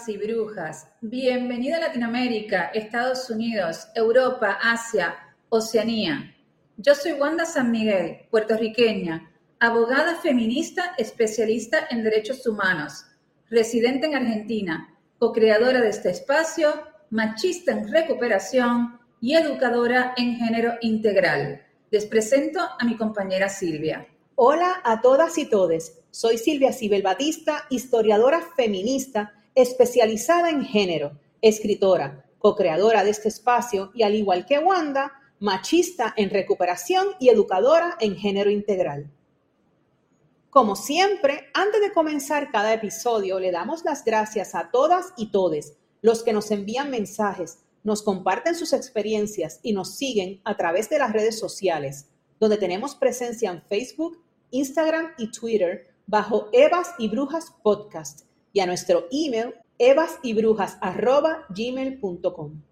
Evas y Brujas. Bienvenida a Latinoamérica, Estados Unidos, Europa, Asia, Oceanía. Yo soy Wanda San Miguel, puertorriqueña, abogada feminista especialista en derechos humanos, residente en Argentina, co-creadora de este espacio, machista en recuperación y educadora en género integral. Les presento a mi compañera Silvia. Hola a todas y todes. Soy Silvia Sibel Batista, historiadora feminista especializada en género, escritora, co-creadora de este espacio y al igual que Wanda, machista en recuperación y educadora en género integral. Como siempre, antes de comenzar cada episodio, le damos las gracias a todas y todes los que nos envían mensajes, nos comparten sus experiencias y nos siguen a través de las redes sociales, donde tenemos presencia en Facebook, Instagram y Twitter bajo Evas y Brujas Podcast y a nuestro email evasyBrujas@gmail.com.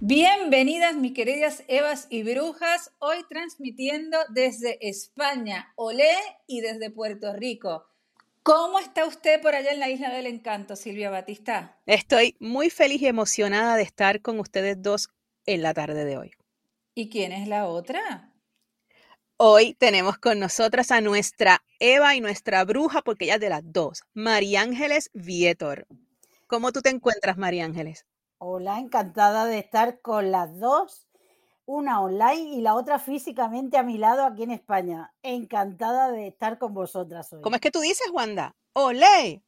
Bienvenidas, mis queridas Evas y Brujas, hoy transmitiendo desde España, Olé, y desde Puerto Rico. ¿Cómo está usted por allá en la Isla del Encanto, Silvia Batista? Estoy muy feliz y emocionada de estar con ustedes dos en la tarde de hoy. ¿Y quién es la otra? Hoy tenemos con nosotras a nuestra Eva y nuestra bruja, porque ella es de las dos, María Ángeles Vietor. ¿Cómo tú te encuentras, María Ángeles? Hola, encantada de estar con las dos, una online y la otra físicamente a mi lado aquí en España. Encantada de estar con vosotras hoy. ¿Cómo es que tú dices, Wanda? ¡Olé!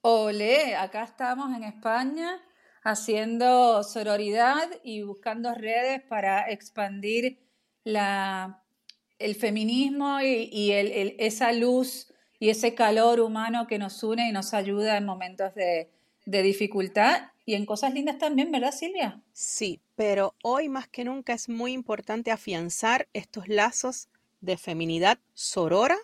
Olé, acá estamos en España haciendo sororidad y buscando redes para expandir la, el feminismo y, esa luz y ese calor humano que nos une y nos ayuda en momentos de, de dificultad y en cosas lindas también, ¿verdad, Silvia? Sí, pero hoy más que nunca es muy importante afianzar estos lazos de feminidad sorora.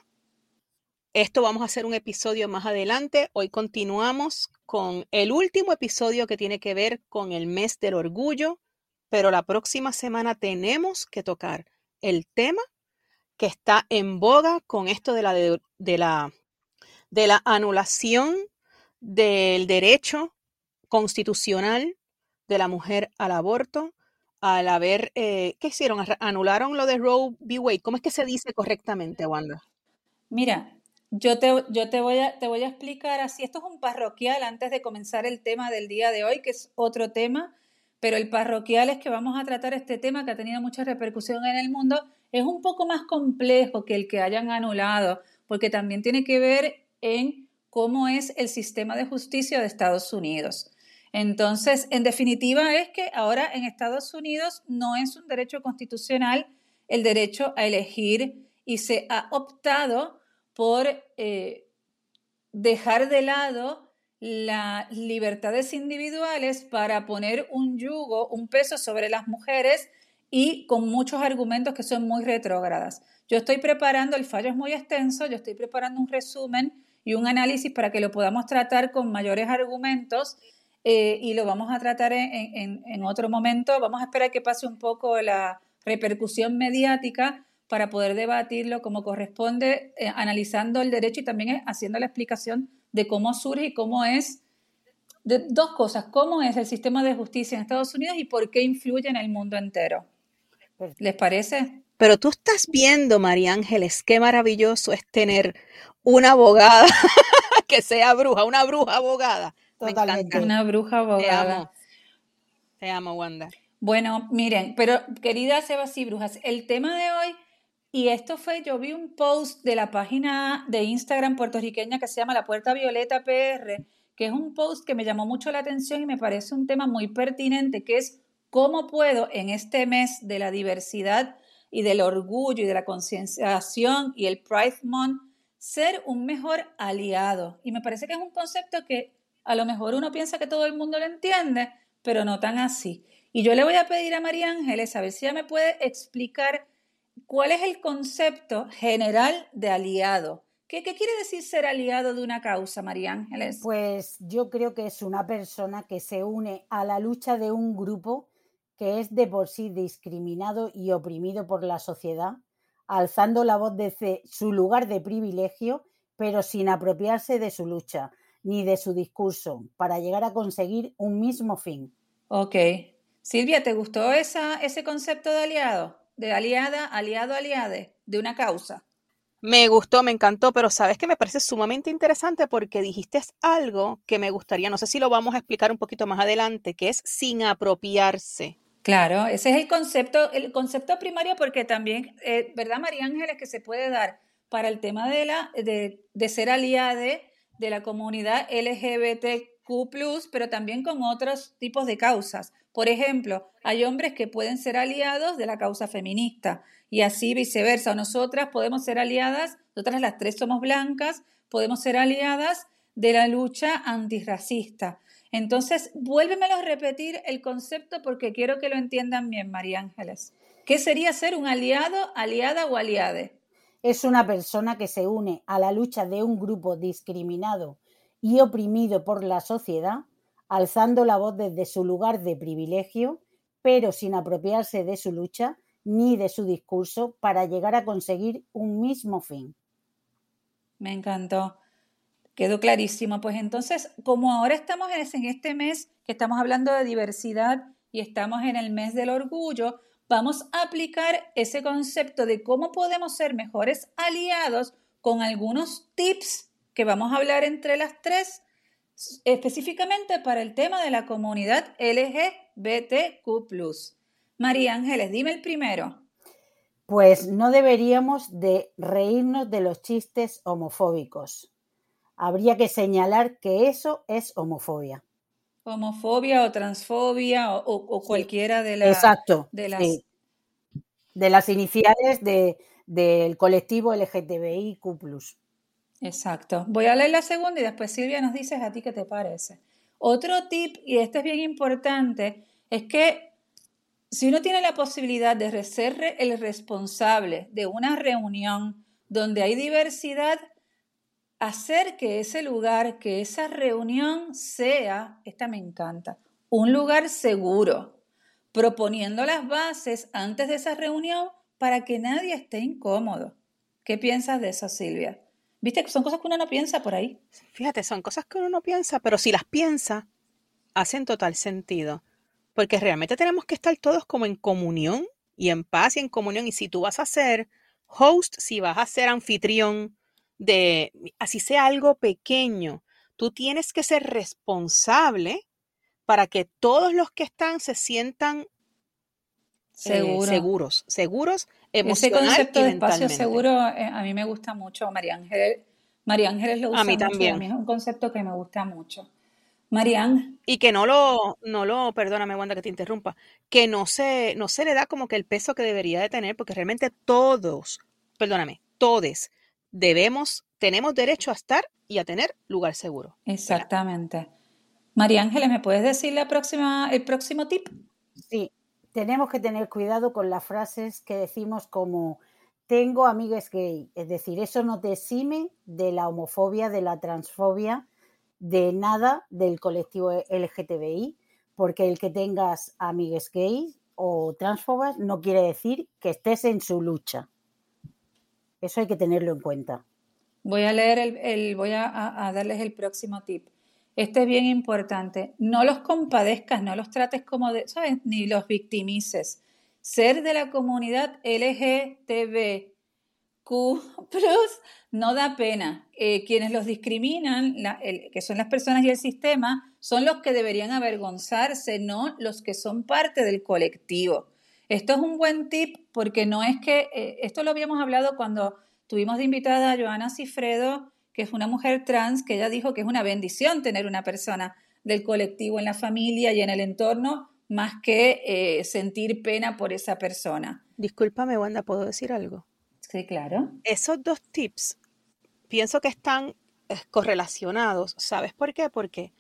Esto vamos a hacer un episodio más adelante. Hoy continuamos con el último episodio que tiene que ver con el mes del orgullo, pero la próxima semana tenemos que tocar el tema que está en boga con esto de la, de, la, de la anulación del derecho constitucional de la mujer al aborto, al haber, eh, ¿qué hicieron? Anularon lo de Roe v. Wade. ¿Cómo es que se dice correctamente, Wanda? Mira, yo te, yo te, voy a, te voy a explicar así. Esto es un parroquial antes de comenzar el tema del día de hoy, que es otro tema, pero el parroquial es que vamos a tratar este tema que ha tenido mucha repercusión en el mundo. Es un poco más complejo que el que hayan anulado, porque también tiene que ver en cómo es el sistema de justicia de Estados Unidos. Entonces, en definitiva, es que ahora en Estados Unidos no es un derecho constitucional el derecho a elegir y se ha optado por eh, dejar de lado las libertades individuales para poner un yugo, un peso sobre las mujeres y con muchos argumentos que son muy retrógradas. Yo estoy preparando, el fallo es muy extenso, yo estoy preparando un resumen y un análisis para que lo podamos tratar con mayores argumentos eh, y lo vamos a tratar en, otro momento. Vamos a esperar que pase un poco la repercusión mediática para poder debatirlo como corresponde, eh, analizando el derecho y también haciendo la explicación de cómo surge y cómo es, de dos cosas, cómo es el sistema de justicia en Estados Unidos y por qué influye en el mundo entero. ¿Les parece? Pero tú estás viendo, María Ángeles, qué maravilloso es tener una abogada que sea bruja, una bruja abogada. Totalmente. Una bruja abogada. Te amo. Wanda. Bueno, miren, pero queridas Evas y Brujas, el tema de hoy, y esto fue, yo vi un post de la página de Instagram puertorriqueña que se llama La Puerta Violeta PR, que es un post que me llamó mucho la atención y me parece un tema muy pertinente, que es cómo puedo en este mes de la diversidad y del orgullo y de la concienciación y el Pride Month ser un mejor aliado. Y me parece que es un concepto que a lo mejor uno piensa que todo el mundo lo entiende, pero no tan así. Y yo le voy a pedir a María Ángeles a ver si ella me puede explicar ¿cuál es el concepto general de aliado? ¿Qué, quiere decir ser aliado de una causa, María Ángeles? Pues yo creo que es una persona que se une a la lucha de un grupo que es de por sí discriminado y oprimido por la sociedad, alzando la voz desde su lugar de privilegio, pero sin apropiarse de su lucha ni de su discurso, para llegar a conseguir un mismo fin. Ok. Silvia, ¿te gustó esa, ese concepto de aliado? De aliada, aliado, aliade, de una causa. Me gustó, me encantó, pero sabes que me parece sumamente interesante porque dijiste algo que me gustaría, no sé si lo vamos a explicar un poquito más adelante, que es sin apropiarse. Claro, ese es el concepto, el concepto primario porque también, eh, ¿verdad, María Ángeles, que se puede dar para el tema de, la, de, de ser aliade de la comunidad LGBTQ, pero también con otros tipos de causas. Por ejemplo, hay hombres que pueden ser aliados de la causa feminista y así viceversa. nosotras podemos ser aliadas, nosotras las tres somos blancas, podemos ser aliadas de la lucha antirracista. Entonces, vuélvemelo a repetir el concepto porque quiero que lo entiendan bien, María Ángeles. ¿Qué sería ser un aliado, aliada o aliade? Es una persona que se une a la lucha de un grupo discriminado y oprimido por la sociedad, alzando la voz desde su lugar de privilegio, pero sin apropiarse de su lucha ni de su discurso para llegar a conseguir un mismo fin. Me encantó. Quedó clarísimo. Pues entonces, como ahora estamos en este mes que estamos hablando de diversidad y estamos en el mes del orgullo, vamos a aplicar ese concepto de cómo podemos ser mejores aliados con algunos tips que vamos a hablar entre las tres, específicamente para el tema de la comunidad LGBTQ. María Ángeles, dime el primero. Pues no deberíamos de reírnos de los chistes homofóbicos. Habría que señalar que eso es homofobia. Homofobia o transfobia o, cualquiera de las... Exacto. De las, de las iniciales del colectivo LGTBIQ. Exacto. Voy a leer la segunda y después Silvia nos dices a ti qué te parece. Otro tip, y este es bien importante, es que si uno tiene la posibilidad de ser el responsable de una reunión donde hay diversidad, hacer que ese lugar, que esa reunión sea, esta me encanta, un lugar seguro, proponiendo las bases antes de esa reunión para que nadie esté incómodo. ¿Qué piensas de eso, Silvia? ¿Viste son cosas que uno no piensa por ahí? Fíjate, son cosas que uno no piensa, pero si las piensa, hacen total sentido porque realmente tenemos que estar todos como en comunión y en paz y en comunión. Y si tú vas a ser host, si vas a ser anfitrión de, así sea algo pequeño, tú tienes que ser responsable para que todos los que están se sientan eh, seguros, seguros emocional Ese concepto de espacio seguro eh, a mí me gusta mucho, María Ángeles. María Ángeles lo usa a mí también. a mí es un concepto que me gusta mucho. Marian. Y que no lo, no lo, perdóname Wanda que te interrumpa, que no se, no se le da como que el peso que debería de tener, porque realmente todos, perdóname, todos debemos, tenemos derecho a estar y a tener lugar seguro. Exactamente. María Ángeles, ¿me puedes decir la próxima, el próximo tip? Sí, tenemos que tener cuidado con las frases que decimos como tengo amigas gay, es decir, eso no te exime de la homofobia, de la transfobia, de nada del colectivo LGTBI, porque el que tengas amigues gays o transfobas no quiere decir que estés en su lucha. Eso hay que tenerlo en cuenta. Voy a leer el, voy a, darles el próximo tip. Este es bien importante. No los compadezcas, no los trates como de, ¿sabes? Ni los victimices. Ser de la comunidad LGTB Q no da pena. Eh, quienes los discriminan, que son las personas y el sistema, son los que deberían avergonzarse, no los que son parte del colectivo. Esto es un buen tip porque no es que, eh, esto lo habíamos hablado cuando tuvimos de invitada a Joana Cifredo, que es una mujer trans, que ella dijo que es una bendición tener una persona del colectivo en la familia y en el entorno, más que eh, sentir pena por esa persona. Discúlpame, Wanda, ¿puedo decir algo? Sí, claro. Esos dos tips pienso que están eh, correlacionados. ¿Sabes por qué? Porque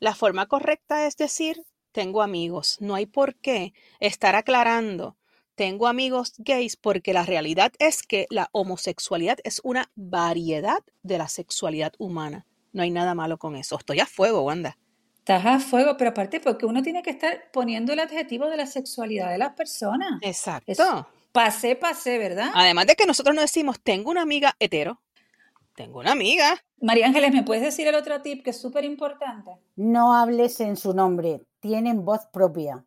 la forma correcta es decir, tengo amigos. No hay por qué estar aclarando tengo amigos gays porque la realidad es que la homosexualidad es una variedad de la sexualidad humana. No hay nada malo con eso. Estoy a fuego, Wanda. Estás a fuego, pero aparte porque uno tiene que estar poniendo el adjetivo de la sexualidad de las personas. Exacto. Pase, pase, ¿verdad? Además de que nosotros no decimos, tengo una amiga hetero, tengo una amiga. María Ángeles, ¿me puedes decir el otro tip que es súper importante? No hables en su nombre, tienen voz propia.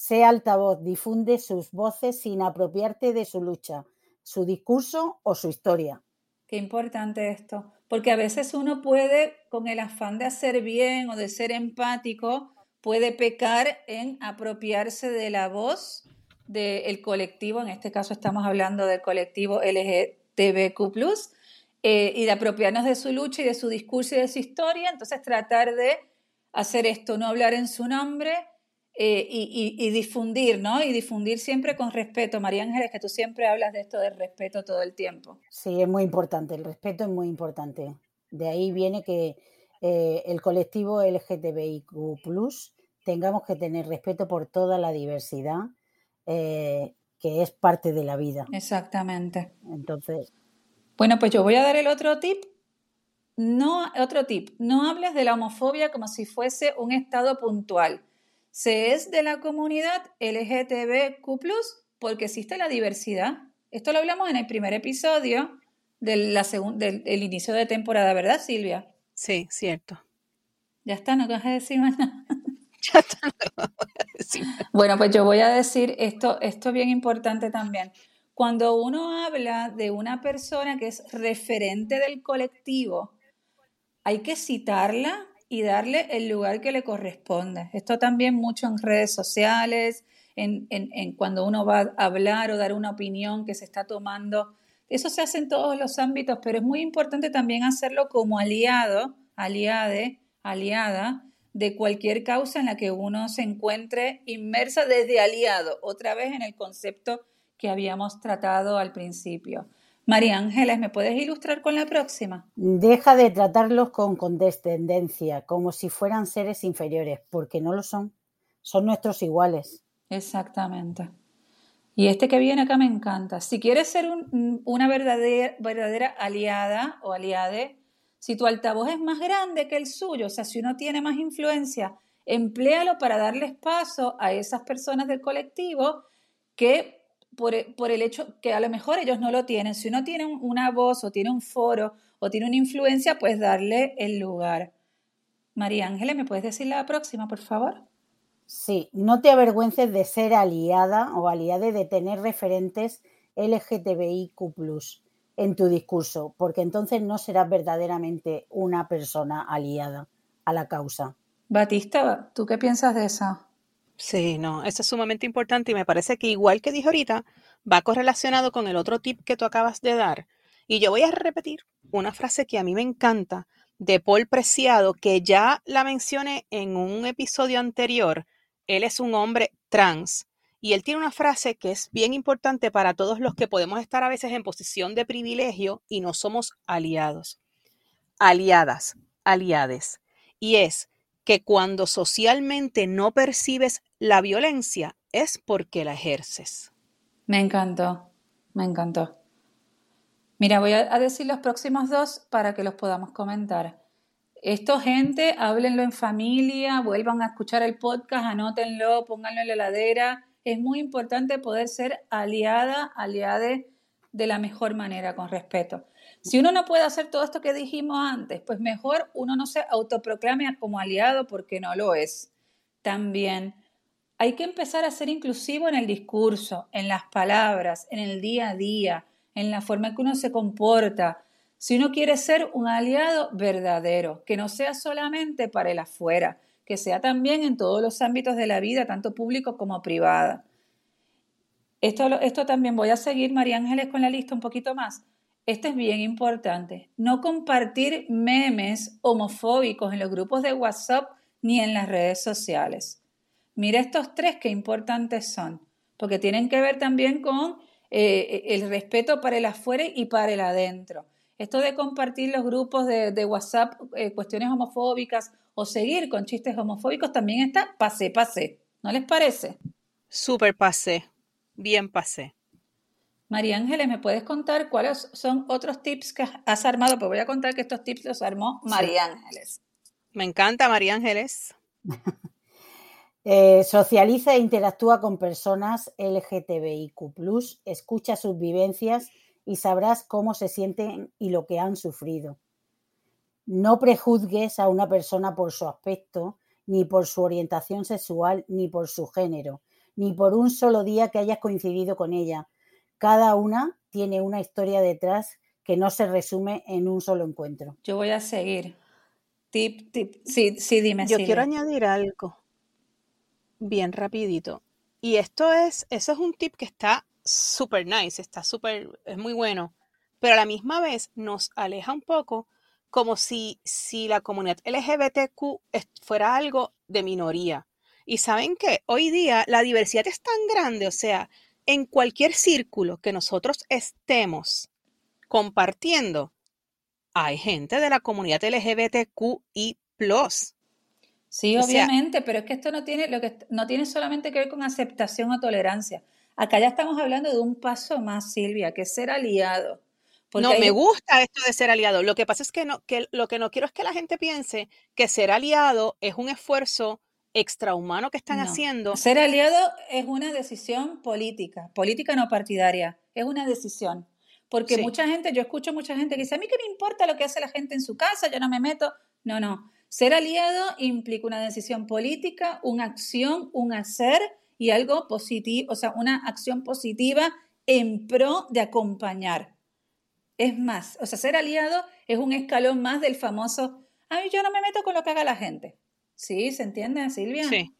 Sea altavoz, difunde sus voces sin apropiarte de su lucha, su discurso o su historia. Qué importante esto, porque a veces uno puede, con el afán de hacer bien o de ser empático, puede pecar en apropiarse de la voz del colectivo, en este caso estamos hablando del colectivo LGTBQ, eh, y de apropiarnos de su lucha y de su discurso y de su historia, entonces tratar de hacer esto, no hablar en su nombre, eh, y, difundir, ¿no? Y difundir siempre con respeto. María Ángeles, que tú siempre hablas de esto del respeto todo el tiempo. Sí, es muy importante, el respeto es muy importante. De ahí viene que eh, el colectivo LGTBIQ tengamos que tener respeto por toda la diversidad eh, que es parte de la vida. Exactamente. Entonces. Bueno, pues yo voy a dar el otro tip. No, otro tip, no hables de la homofobia como si fuese un estado puntual se es de la comunidad LGTBQ, porque existe la diversidad. Esto lo hablamos en el primer episodio de la del, inicio de temporada, ¿verdad, Silvia? Sí, cierto. Ya está, no te vas a decir más nada. Ya está, no decir Bueno, pues yo voy a decir esto, esto es bien importante también. Cuando uno habla de una persona que es referente del colectivo, hay que citarla y darle el lugar que le corresponde. Esto también mucho en redes sociales, en, cuando uno va a hablar o dar una opinión que se está tomando. Eso se hace en todos los ámbitos, pero es muy importante también hacerlo como aliado, aliade, aliada de cualquier causa en la que uno se encuentre inmersa desde aliado, otra vez en el concepto que habíamos tratado al principio. María Ángeles, ¿me puedes ilustrar con la próxima? Deja de tratarlos con condescendencia, como si fueran seres inferiores, porque no lo son. Son nuestros iguales. Exactamente. Y este que viene acá me encanta. Si quieres ser una verdadera, verdadera aliada o aliade, si tu altavoz es más grande que el suyo, o sea, si uno tiene más influencia, empléalo para darles paso a esas personas del colectivo que e, por, el hecho que a lo mejor ellos no lo tienen. Si uno tiene una voz o tiene un foro o tiene una influencia, pues darle el lugar. María Ángeles, ¿me puedes decir la próxima, por favor? Sí, no te avergüences de ser aliada o aliada de tener referentes LGTBIQ en tu discurso, porque entonces no serás verdaderamente una persona aliada a la causa. Batista, ¿tú qué piensas de eso? Sí, no, eso es sumamente importante y me parece que igual que dije ahorita, va correlacionado con el otro tip que tú acabas de dar. Y yo voy a repetir una frase que a mí me encanta de Paul Preciado, que ya la mencioné en un episodio anterior. Él es un hombre trans y él tiene una frase que es bien importante para todos los que podemos estar a veces en posición de privilegio y no somos aliados. Aliadas, aliades. Y es, que cuando socialmente no percibes la violencia es porque la ejerces. Me encantó, me encantó. Mira, voy a decir los próximos dos para que los podamos comentar. Esto, gente, háblenlo en familia, vuelvan a escuchar el podcast, anótenlo, pónganlo en la heladera. Es muy importante poder ser aliada, aliade de la mejor manera, con respeto. Si uno no puede hacer todo esto que dijimos antes, pues mejor uno no se autoproclame como aliado porque no lo es. También hay que empezar a ser inclusivo en el discurso, en las palabras, en el día a día, en la forma en que uno se comporta. Si uno quiere ser un aliado verdadero, que no sea solamente para el afuera, que sea también en todos los ámbitos de la vida, tanto público como privada. Esto, esto también voy a seguir, María Ángeles, con la lista un poquito más. Esto es bien importante. No compartir memes homofóbicos en los grupos de WhatsApp ni en las redes sociales. Mira estos tres que importantes son, porque tienen que ver también con eh, el respeto para el afuera y para el adentro. Esto de compartir los grupos de, WhatsApp eh, cuestiones homofóbicas o seguir con chistes homofóbicos también está pase, pase. ¿No les parece? Súper pase. bien pasé. María Ángeles, ¿me puedes contar cuáles son otros tips que has armado? Pues voy a contar que estos tips los armó María Ángeles. Me encanta, María Ángeles. Eh, socializa e interactúa con personas LGTBIQ, escucha sus vivencias y sabrás cómo se sienten y lo que han sufrido. No prejuzgues a una persona por su aspecto, ni por su orientación sexual, ni por su género, ni por un solo día que hayas coincidido con ella. Cada una tiene una historia detrás que no se resume en un solo encuentro. Yo voy a seguir. Tip, tip. Sí, sí, dime. Yo quiero añadir algo bien rapidito. Y esto es, eso es un tip que está súper nice, está súper, es muy bueno, pero a la misma vez nos aleja un poco como si, si la comunidad LGBTQ fuera algo de minoría. Y saben que hoy día la diversidad es tan grande, o sea, en cualquier círculo que nosotros estemos compartiendo, hay gente de la comunidad LGBTQI. Sí, obviamente, pero es que esto no tiene, lo que, no tiene solamente que ver con aceptación o tolerancia. Acá ya estamos hablando de un paso más, Silvia, que es ser aliado. no, me gusta esto de ser aliado. Lo que pasa es que, no, que lo que no quiero es que la gente piense que ser aliado es un esfuerzo extrahumano que están haciendo. Ser aliado es una decisión política, política no partidaria, es una decisión. Porque mucha gente, yo escucho mucha gente que dice, a mí qué me importa lo que hace la gente en su casa, yo no me meto. No, no. Ser aliado implica una decisión política, una acción, un hacer y algo positivo, o sea, una acción positiva en pro de acompañar. Es más, o sea, ser aliado es un escalón más del famoso, ay, yo no me meto con lo que haga la gente. ¿Sí? ¿Se entiende, Silvia? Sí,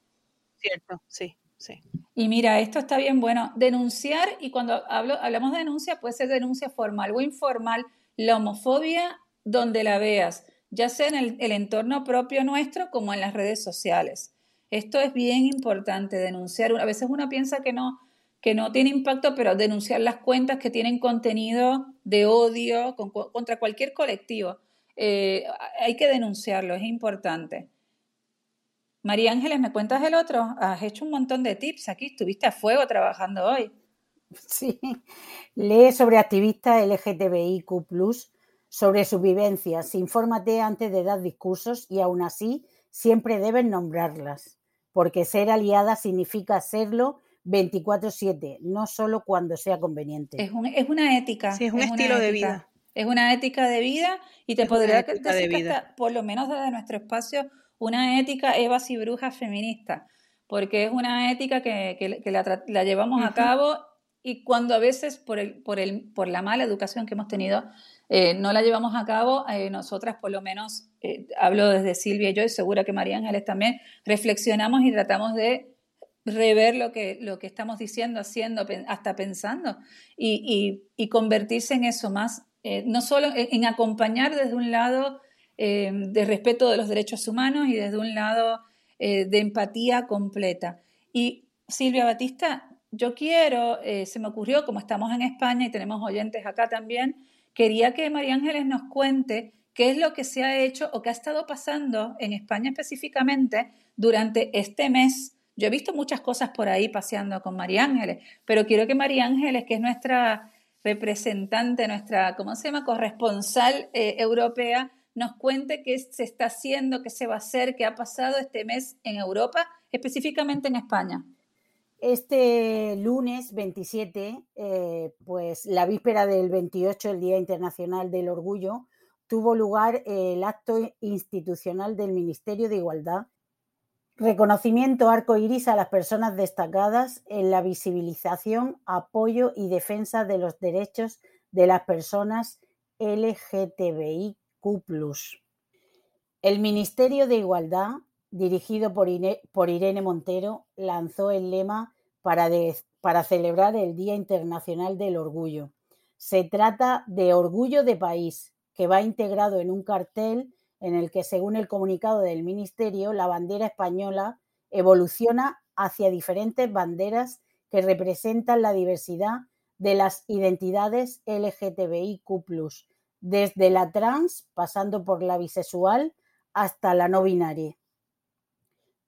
cierto, sí, sí. Y mira, esto está bien bueno. Denunciar, y cuando hablo, hablamos de denuncia, puede ser denuncia formal o informal, la homofobia donde la veas ya sea en el, entorno propio nuestro como en las redes sociales. Esto es bien importante, denunciar. A veces uno piensa que no, que no tiene impacto, pero denunciar las cuentas que tienen contenido de odio contra cualquier colectivo. Eh, hay que denunciarlo, es importante. María Ángeles, ¿me cuentas el otro? Has hecho un montón de tips aquí, estuviste a fuego trabajando hoy. Sí, lee sobre activistas LGTBIQ sobre sus vivencias, infórmate antes de dar discursos y aún así siempre debes nombrarlas, porque ser aliada significa serlo 24/7, no solo cuando sea conveniente. Es, es una ética. Sí, es un estilo de vida. Es una ética de vida y te podría decir que por lo menos desde nuestro espacio, una ética Evas y Brujas feminista, porque es una ética que, la, llevamos a cabo y cuando a veces por, el, por, el, por la mala educación que hemos tenido eh, no la llevamos a cabo, eh, nosotras por lo menos, eh, hablo desde Silvia y yo, y segura que María Ángeles también, reflexionamos y tratamos de rever lo que, lo que estamos diciendo, haciendo, hasta pensando, y, convertirse en eso más, no solo en, acompañar desde un lado de respeto de los derechos humanos y desde un lado de empatía completa. Y Silvia Batista, yo quiero, se me ocurrió, como estamos en España y tenemos oyentes acá también, quería que María Ángeles nos cuente qué es lo que se ha hecho o qué ha estado pasando en España específicamente durante este mes. Yo he visto muchas cosas por ahí paseando con María Ángeles, pero quiero que María Ángeles, que es nuestra representante, nuestra, ¿cómo se llama?, corresponsal eh, europea, nos cuente qué se está haciendo, qué se va a hacer, qué ha pasado este mes en Europa, específicamente en España. Este lunes 27, eh, pues la víspera del 28, el Día Internacional del Orgullo, tuvo lugar el acto institucional del Ministerio de Igualdad. Reconocimiento arco iris a las personas destacadas en la visibilización, apoyo y defensa de los derechos de las personas LGTBIQ. El Ministerio de Igualdad dirigido por, Irene Montero, lanzó el lema para, para celebrar el Día Internacional del Orgullo. Se trata de Orgullo de País, que va integrado en un cartel en el que, según el comunicado del Ministerio, la bandera española evoluciona hacia diferentes banderas que representan la diversidad de las identidades LGTBIQ, desde la trans, pasando por la bisexual, hasta la no binaria.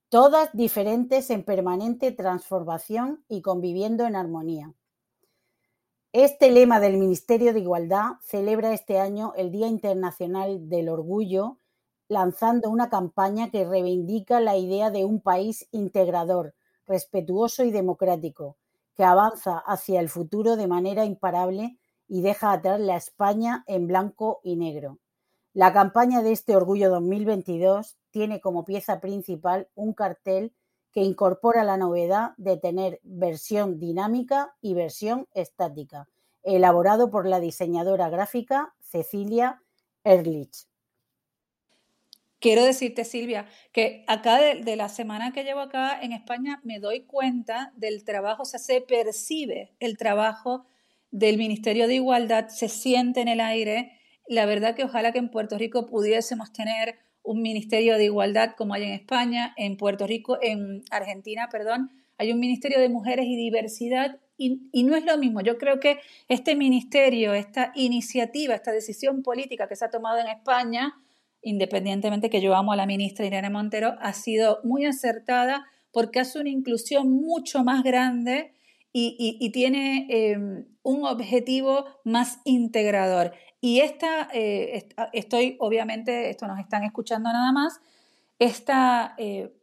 todas diferentes en permanente transformación y conviviendo en armonía. Este lema del Ministerio de Igualdad celebra este año el Día Internacional del Orgullo, lanzando una campaña que reivindica la idea de un país integrador, respetuoso y democrático, que avanza hacia el futuro de manera imparable y deja atrás la España en blanco y negro. La campaña de este Orgullo 2022 tiene como pieza principal un cartel que incorpora la novedad de tener versión dinámica y versión estática, elaborado por la diseñadora gráfica Cecilia Erlich. Quiero decirte, Silvia, que acá de, la semana que llevo acá en España me doy cuenta del trabajo, o sea, se percibe el trabajo del Ministerio de Igualdad, se siente en el aire. La verdad que ojalá que en Puerto Rico pudiésemos tener un Ministerio de Igualdad como hay en España, en Puerto Rico, en Argentina, perdón, hay un Ministerio de Mujeres y Diversidad y, y, no es lo mismo. Yo creo que este ministerio, esta iniciativa, esta decisión política que se ha tomado en España, independientemente que yo amo a la ministra Irene Montero, ha sido muy acertada porque hace una inclusión mucho más grande y, tiene eh, un objetivo más integrador. Y esta, eh, estoy, obviamente, esto nos están escuchando nada más, esta eh,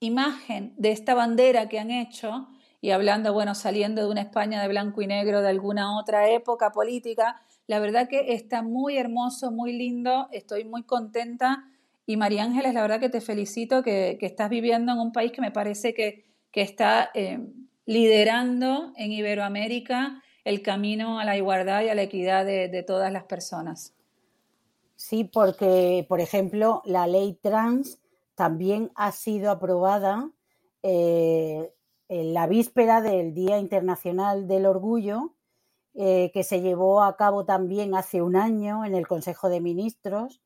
imagen de esta bandera que han hecho, y hablando, bueno, saliendo de una España de blanco y negro de alguna otra época política, la verdad que está muy hermoso, muy lindo, estoy muy contenta. Y María Ángeles, la verdad que te felicito que, estás viviendo en un país que me parece que, que está liderando en Iberoamérica el camino a la igualdad y a la equidad de, todas las personas. Sí, porque, por ejemplo, la ley trans también ha sido aprobada eh, en la víspera del Día Internacional del Orgullo, eh, que se llevó a cabo también hace un año en el Consejo de Ministros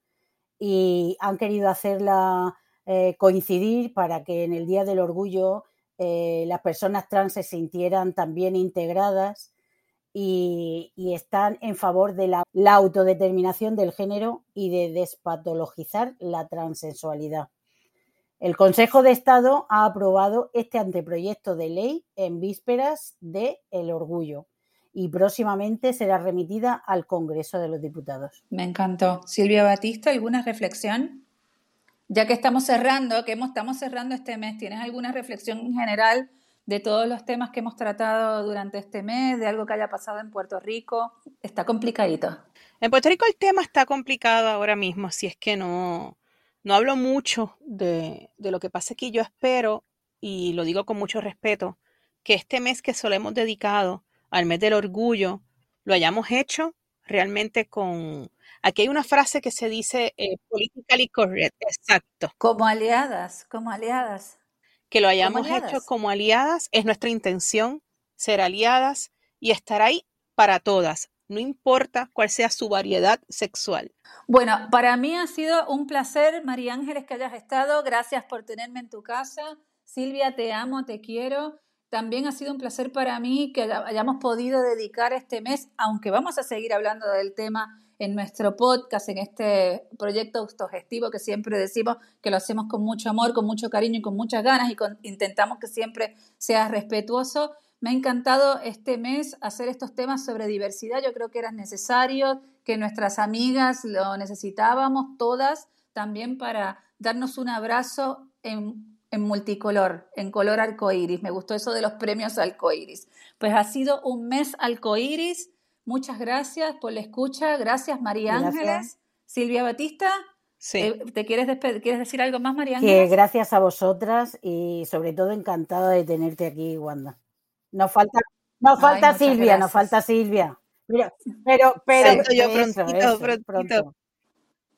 y han querido hacerla eh, coincidir para que en el Día del Orgullo eh, las personas trans se sintieran también integradas y, están en favor de la, autodeterminación del género y de despatologizar la transexualidad. El Consejo de Estado ha aprobado este anteproyecto de ley en vísperas de el orgullo y próximamente será remitida al Congreso de los Diputados. Me encantó. Silvia Batista, ¿alguna reflexión? Ya que estamos cerrando, que estamos cerrando este mes, ¿tienes alguna reflexión en general de todos los temas que hemos tratado durante este mes, de algo que haya pasado en Puerto Rico? Está complicadito. En Puerto Rico el tema está complicado ahora mismo, si es que no, no hablo mucho de, de lo que pasa aquí. Yo espero, y lo digo con mucho respeto, que este mes que solo hemos dedicado al mes del orgullo, lo hayamos hecho realmente con, Aquí hay una frase que se dice eh, politically correct, exacto. Como aliadas, como aliadas. Que lo hayamos hecho como aliadas es nuestra intención, ser aliadas y estar ahí para todas, no importa cuál sea su variedad sexual. Bueno, para mí ha sido un placer, María Ángeles, que hayas estado. Gracias por tenerme en tu casa. Silvia, te amo, te quiero. También ha sido un placer para mí que hayamos podido dedicar este mes, aunque vamos a seguir hablando del tema en nuestro podcast, en este proyecto autogestivo que siempre decimos que lo hacemos con mucho amor, con mucho cariño y con muchas ganas y intentamos que siempre sea respetuoso. Me ha encantado este mes hacer estos temas sobre diversidad. Yo creo que eran necesarios, que nuestras amigas lo necesitábamos todas también para darnos un abrazo en, en multicolor, en color arcoíris. Me gustó eso de los premios arcoíris. Pues ha sido un mes arcoíris Muchas gracias por la escucha. Gracias, María Ángeles. Silvia Batista. Sí. Eh, ¿Te quieres, quieres decir algo más, María Ángeles? Que gracias a vosotras y sobre todo encantada de tenerte aquí, Wanda. Nos falta, nos falta Silvia, nos falta Silvia. Pero, pero, pero yo pronto.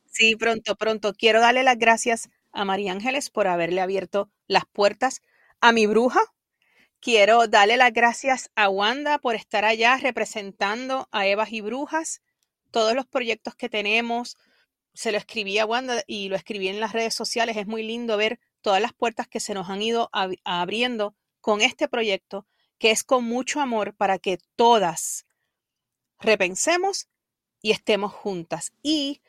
Sí, pronto, pronto. Quiero darle las gracias a María Ángeles por haberle abierto las puertas a mi bruja, Quiero darle las gracias a Wanda por estar allá representando a Evas y Brujas, todos los proyectos que tenemos. Se lo escribí a Wanda y lo escribí en las redes sociales. Es muy lindo ver todas las puertas que se nos han ido abriendo con este proyecto, que es con mucho amor para que todas repensemos y estemos juntas. Y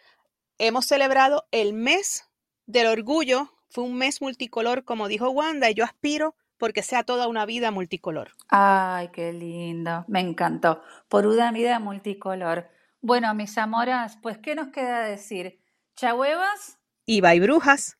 hemos celebrado el mes del orgullo Fue un mes multicolor, como dijo Wanda, y yo aspiro porque sea toda una vida multicolor. Ay, qué lindo, me encantó. Por una vida multicolor. Bueno, mis amoras, pues, ¿qué nos queda decir? Chahuevas. Y brujas.